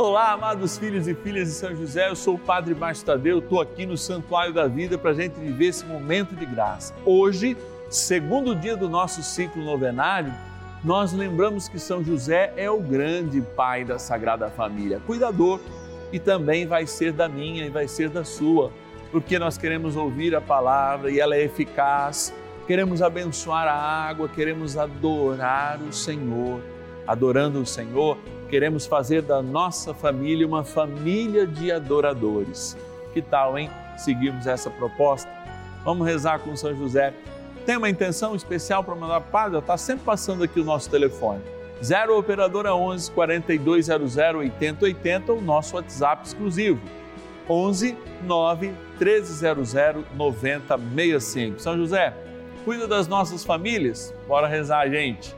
Olá, amados filhos e filhas de São José, eu sou o Padre Márcio Tadeu, estou aqui no Santuário da Vida para a gente viver esse momento de graça. Hoje, segundo dia do nosso ciclo novenário, nós lembramos que São José é o grande pai da Sagrada Família, cuidador, e também vai ser da minha e vai ser da sua, porque nós queremos ouvir a palavra e ela é eficaz, queremos abençoar a água, queremos adorar o Senhor. Adorando o Senhor, Queremos fazer da nossa família uma família de adoradores. Que tal, hein? Seguirmos essa proposta? Vamos rezar com São José. Tem uma intenção especial para mandar padre? Está sempre passando aqui o nosso telefone. 0 Operadora 11 4200 8080, o nosso WhatsApp exclusivo. 11 9 1300 9065. São José, cuida das nossas famílias. Bora rezar, gente.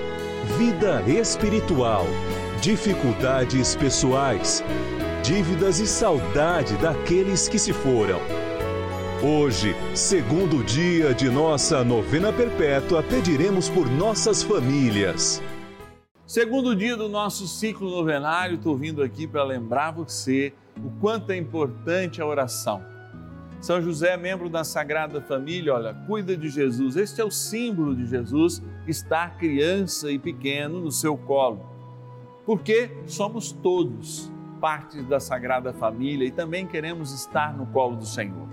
vida espiritual, dificuldades pessoais, dívidas e saudade daqueles que se foram. Hoje, segundo dia de nossa novena perpétua, pediremos por nossas famílias. Segundo dia do nosso ciclo novenário, estou vindo aqui para lembrar você o quanto é importante a oração. São José, membro da Sagrada Família, olha, cuida de Jesus. Este é o símbolo de Jesus, estar criança e pequeno no seu colo. Porque somos todos partes da Sagrada Família e também queremos estar no colo do Senhor.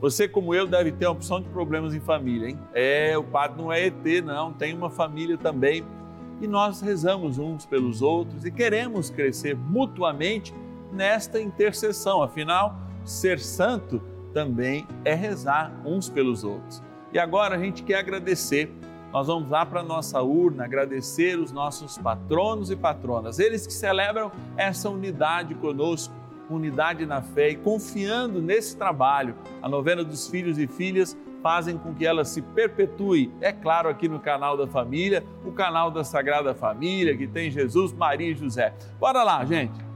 Você, como eu, deve ter uma opção de problemas em família, hein? É, o padre não é ET, não, tem uma família também. E nós rezamos uns pelos outros e queremos crescer mutuamente nesta intercessão. Afinal, ser santo também é rezar uns pelos outros. E agora a gente quer agradecer. Nós vamos lá para a nossa urna agradecer os nossos patronos e patronas, eles que celebram essa unidade conosco, unidade na fé e confiando nesse trabalho. A novena dos filhos e filhas fazem com que ela se perpetue, é claro, aqui no canal da família, o canal da Sagrada Família, que tem Jesus, Maria e José. Bora lá, gente!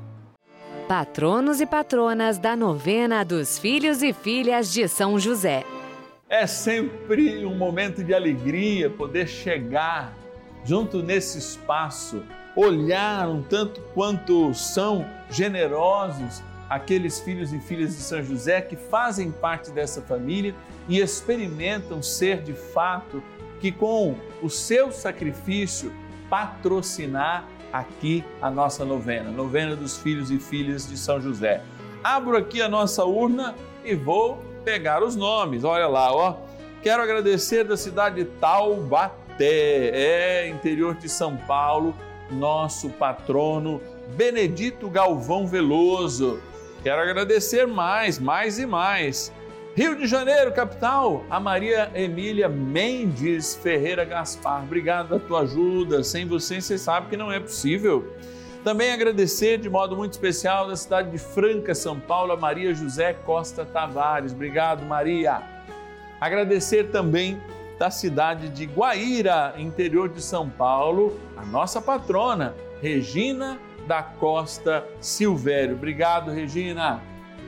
Patronos e patronas da novena dos filhos e filhas de São José. É sempre um momento de alegria poder chegar junto nesse espaço, olhar um tanto quanto são generosos aqueles filhos e filhas de São José que fazem parte dessa família e experimentam ser de fato que com o seu sacrifício patrocinar aqui a nossa novena, novena dos filhos e filhas de São José. Abro aqui a nossa urna e vou pegar os nomes. Olha lá, ó. Quero agradecer da cidade de Taubaté, é interior de São Paulo, nosso patrono Benedito Galvão Veloso. Quero agradecer mais, mais e mais. Rio de Janeiro, capital, a Maria Emília Mendes Ferreira Gaspar. Obrigado pela tua ajuda. Sem você, você sabe que não é possível. Também agradecer de modo muito especial da cidade de Franca, São Paulo, a Maria José Costa Tavares. Obrigado, Maria. Agradecer também da cidade de Guaíra, interior de São Paulo, a nossa patrona, Regina da Costa Silvério. Obrigado, Regina.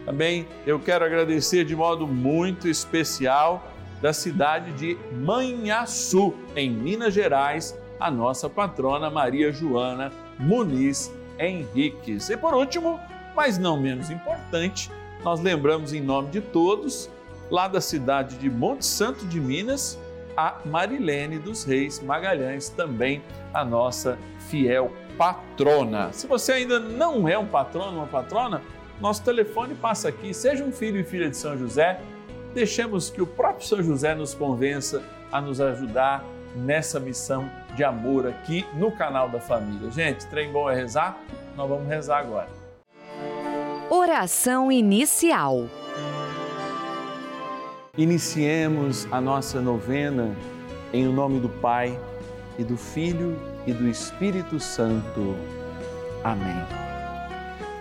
Também eu quero agradecer de modo muito especial da cidade de Manhaçu, em Minas Gerais, a nossa patrona Maria Joana Muniz Henriques. E por último, mas não menos importante, nós lembramos em nome de todos, lá da cidade de Monte Santo de Minas, a Marilene dos Reis Magalhães, também a nossa fiel patrona. Se você ainda não é um patrono, uma patrona, nosso telefone passa aqui. Seja um filho e filha de São José deixemos que o próprio São José nos convença a nos ajudar nessa missão de amor aqui no canal da família. Gente, trem bom é rezar? Nós vamos rezar agora. Oração inicial. Iniciemos a nossa novena em nome do Pai e do Filho e do Espírito Santo. Amém.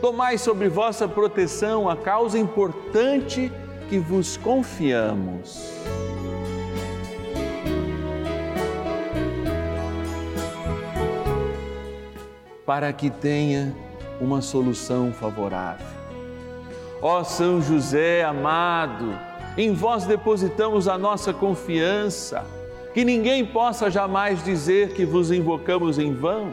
Tomai sobre vossa proteção a causa importante que vos confiamos. Para que tenha uma solução favorável. Ó São José amado, em vós depositamos a nossa confiança, que ninguém possa jamais dizer que vos invocamos em vão,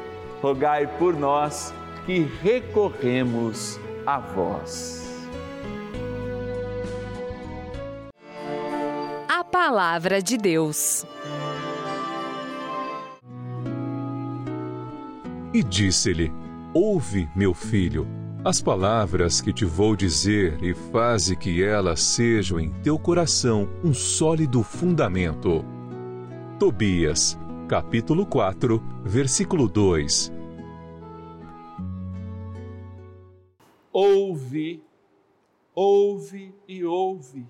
rogai por nós que recorremos a vós. A Palavra de Deus. E disse-lhe: Ouve, meu filho, as palavras que te vou dizer e faze que elas sejam em teu coração um sólido fundamento. Tobias, capítulo 4, versículo 2 ouve, ouve e ouve.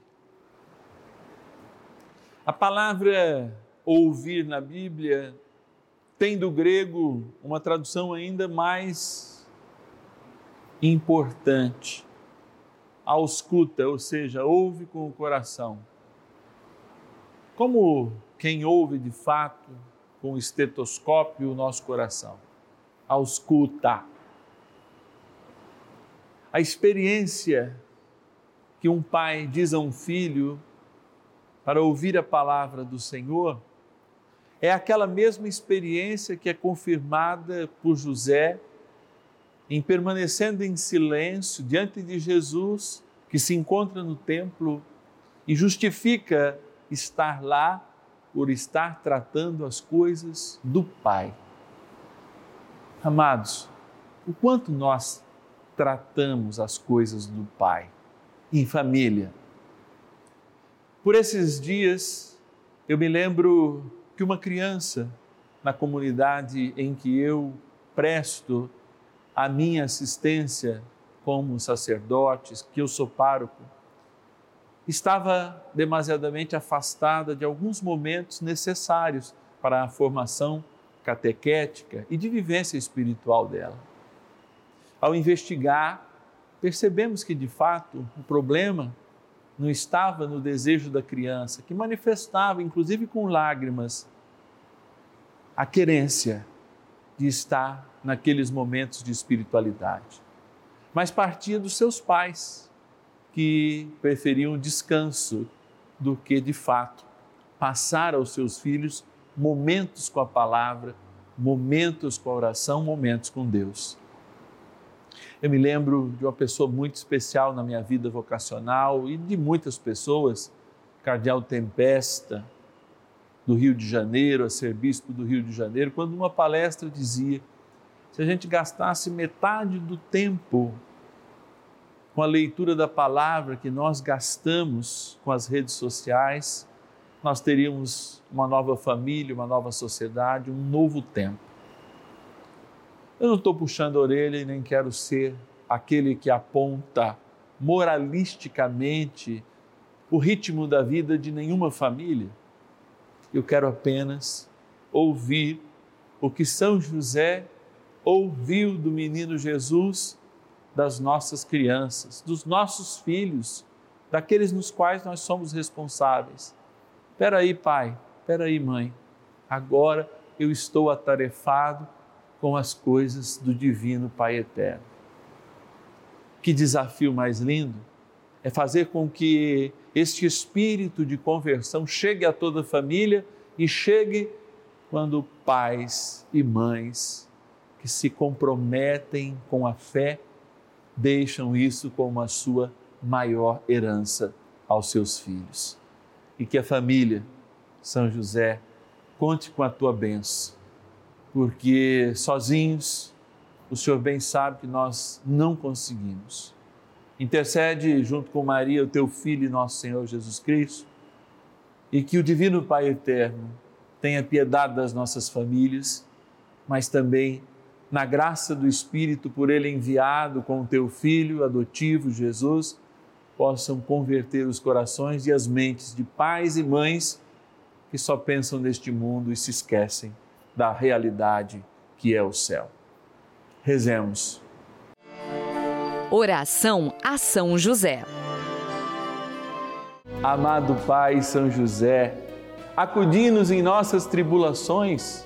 A palavra ouvir na Bíblia tem do grego uma tradução ainda mais importante. Ausculta, ou seja, ouve com o coração. Como quem ouve de fato com o estetoscópio o nosso coração. Ausculta a experiência que um pai diz a um filho para ouvir a palavra do Senhor é aquela mesma experiência que é confirmada por José em permanecendo em silêncio diante de Jesus, que se encontra no templo e justifica estar lá por estar tratando as coisas do Pai. Amados, o quanto nós tratamos as coisas do Pai em família. Por esses dias, eu me lembro que uma criança na comunidade em que eu presto a minha assistência como sacerdote, que eu sou pároco, estava demasiadamente afastada de alguns momentos necessários para a formação catequética e de vivência espiritual dela ao investigar, percebemos que de fato o problema não estava no desejo da criança, que manifestava, inclusive com lágrimas, a querência de estar naqueles momentos de espiritualidade. Mas partia dos seus pais, que preferiam descanso do que, de fato, passar aos seus filhos momentos com a palavra, momentos com a oração, momentos com Deus. Eu me lembro de uma pessoa muito especial na minha vida vocacional e de muitas pessoas, Cardeal Tempesta, do Rio de Janeiro, a ser bispo do Rio de Janeiro, quando numa palestra dizia: se a gente gastasse metade do tempo com a leitura da palavra que nós gastamos com as redes sociais, nós teríamos uma nova família, uma nova sociedade, um novo tempo. Eu não estou puxando a orelha e nem quero ser aquele que aponta moralisticamente o ritmo da vida de nenhuma família. Eu quero apenas ouvir o que São José ouviu do menino Jesus, das nossas crianças, dos nossos filhos, daqueles nos quais nós somos responsáveis. Espera aí, pai, espera aí, mãe. Agora eu estou atarefado com as coisas do Divino Pai Eterno. Que desafio mais lindo é fazer com que este espírito de conversão chegue a toda a família e chegue quando pais e mães que se comprometem com a fé deixam isso como a sua maior herança aos seus filhos. E que a família, São José, conte com a tua bênção porque sozinhos o Senhor bem sabe que nós não conseguimos. Intercede junto com Maria, o teu filho e nosso Senhor Jesus Cristo, e que o Divino Pai Eterno tenha piedade das nossas famílias, mas também na graça do Espírito por ele enviado com o teu filho adotivo Jesus, possam converter os corações e as mentes de pais e mães que só pensam neste mundo e se esquecem da realidade que é o céu. Rezemos. Oração a São José. Amado Pai São José, acudi-nos em nossas tribulações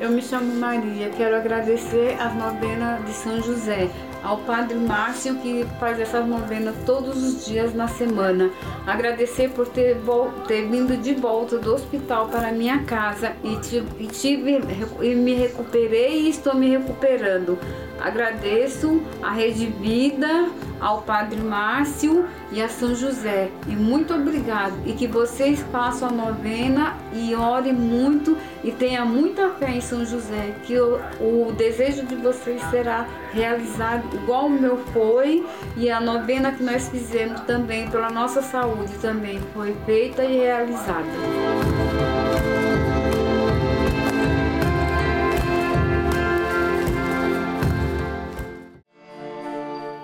Eu me chamo Maria, quero agradecer as novenas de São José, ao Padre Márcio que faz essas novenas todos os dias na semana. Agradecer por ter, ter vindo de volta do hospital para a minha casa e, tive, e, tive, e me recuperei e estou me recuperando. Agradeço a Rede Vida, ao Padre Márcio e a São José. E muito obrigado. E que vocês façam a novena e orem muito e tenham muita fé em São José, que o, o desejo de vocês será realizado igual o meu foi e a novena que nós fizemos também pela nossa saúde também foi feita e realizada.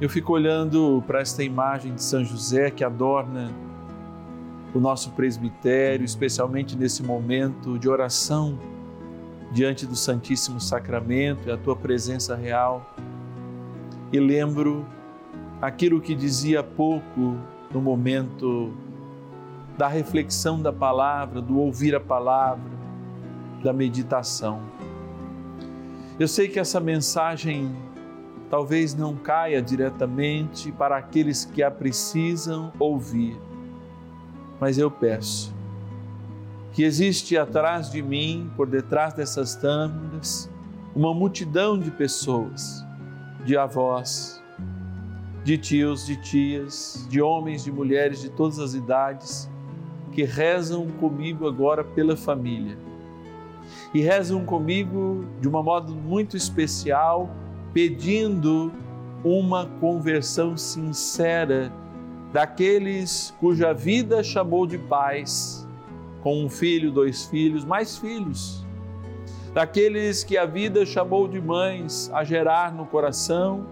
eu fico olhando para esta imagem de São José que adorna o nosso presbitério, especialmente nesse momento de oração diante do Santíssimo Sacramento e a tua presença real. E lembro aquilo que dizia há pouco no momento da reflexão da palavra, do ouvir a palavra, da meditação. Eu sei que essa mensagem talvez não caia diretamente para aqueles que a precisam ouvir. Mas eu peço que existe atrás de mim, por detrás dessas tâmaras, uma multidão de pessoas, de avós, de tios, de tias, de homens, de mulheres de todas as idades, que rezam comigo agora pela família. E rezam comigo de uma modo muito especial pedindo uma conversão sincera daqueles cuja vida chamou de pais, com um filho, dois filhos, mais filhos, daqueles que a vida chamou de mães a gerar no coração,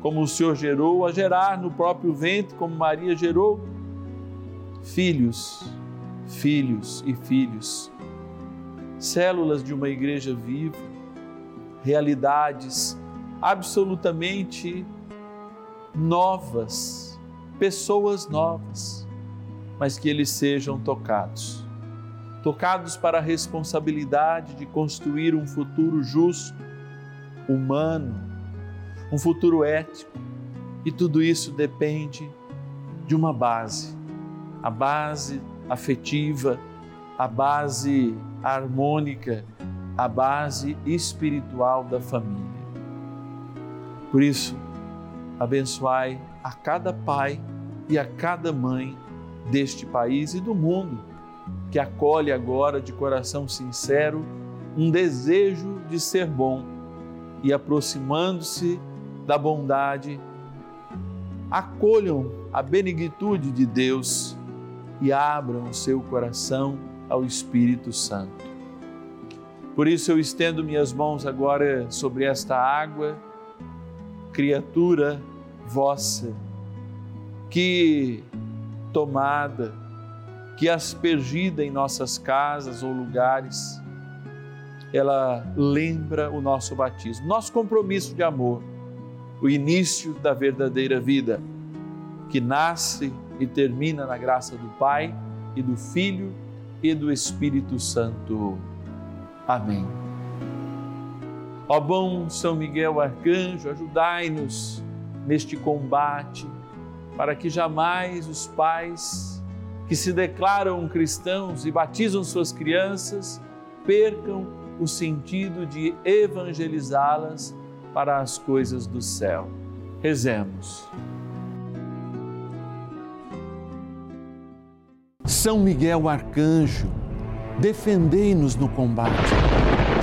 como o Senhor gerou, a gerar no próprio ventre, como Maria gerou, filhos, filhos e filhos, células de uma igreja viva, realidades absolutamente novas, pessoas novas, mas que eles sejam tocados. Tocados para a responsabilidade de construir um futuro justo, humano, um futuro ético. E tudo isso depende de uma base, a base afetiva, a base harmônica, a base espiritual da família. Por isso, abençoai a cada pai e a cada mãe deste país e do mundo que acolhe agora de coração sincero um desejo de ser bom e aproximando-se da bondade, acolham a benignitude de Deus e abram o seu coração ao Espírito Santo. Por isso eu estendo minhas mãos agora sobre esta água criatura vossa, que tomada, que aspergida em nossas casas ou lugares, ela lembra o nosso batismo, nosso compromisso de amor, o início da verdadeira vida, que nasce e termina na graça do Pai e do Filho e do Espírito Santo. Amém. Ó bom São Miguel Arcanjo, ajudai-nos neste combate, para que jamais os pais que se declaram cristãos e batizam suas crianças percam o sentido de evangelizá-las para as coisas do céu. Rezemos. São Miguel Arcanjo, defendei-nos no combate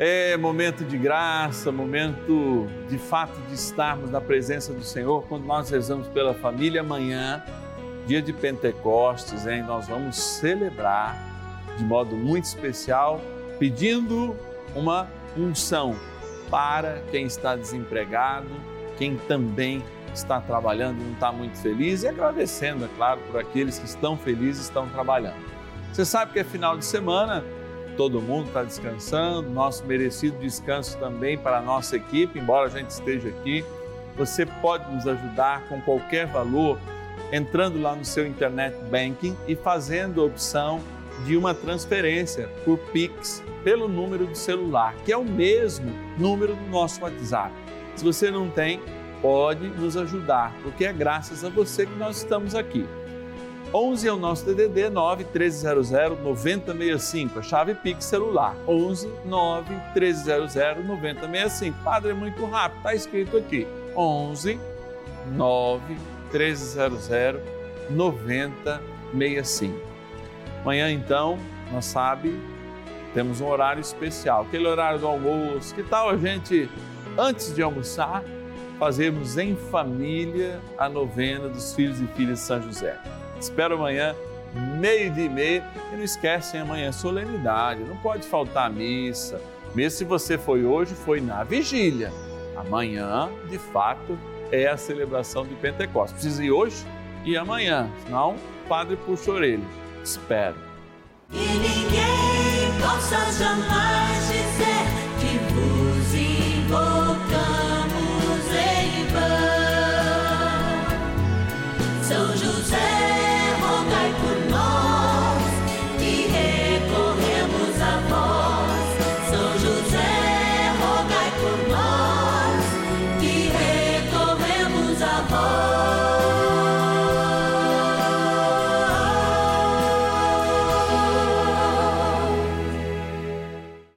É momento de graça, momento de fato de estarmos na presença do Senhor quando nós rezamos pela família amanhã, dia de Pentecostes, hein? Nós vamos celebrar de modo muito especial, pedindo uma unção para quem está desempregado, quem também está trabalhando e não está muito feliz, e agradecendo, é claro, por aqueles que estão felizes e estão trabalhando. Você sabe que é final de semana, todo mundo está descansando, nosso merecido descanso também para a nossa equipe, embora a gente esteja aqui. Você pode nos ajudar com qualquer valor entrando lá no seu internet banking e fazendo a opção de uma transferência por Pix pelo número do celular, que é o mesmo número do nosso WhatsApp. Se você não tem, pode nos ajudar, porque é graças a você que nós estamos aqui. 11 é o nosso DDD 9 1300 9065, a chave Pix celular. 11 9 1300 9065. Padre, é muito rápido, está escrito aqui. 11 9 1300 9065. Amanhã, então, nós sabe, temos um horário especial, aquele horário do almoço. Que tal a gente, antes de almoçar, fazermos em família a novena dos filhos e filhas de São José? Espero amanhã, meio de meia. E não esquecem amanhã, solenidade, não pode faltar a missa. Mesmo se você foi hoje, foi na vigília. Amanhã, de fato, é a celebração de Pentecostes. Precisa ir hoje e amanhã, senão o padre puxa a orelha espero. E ninguém possa jamais dizer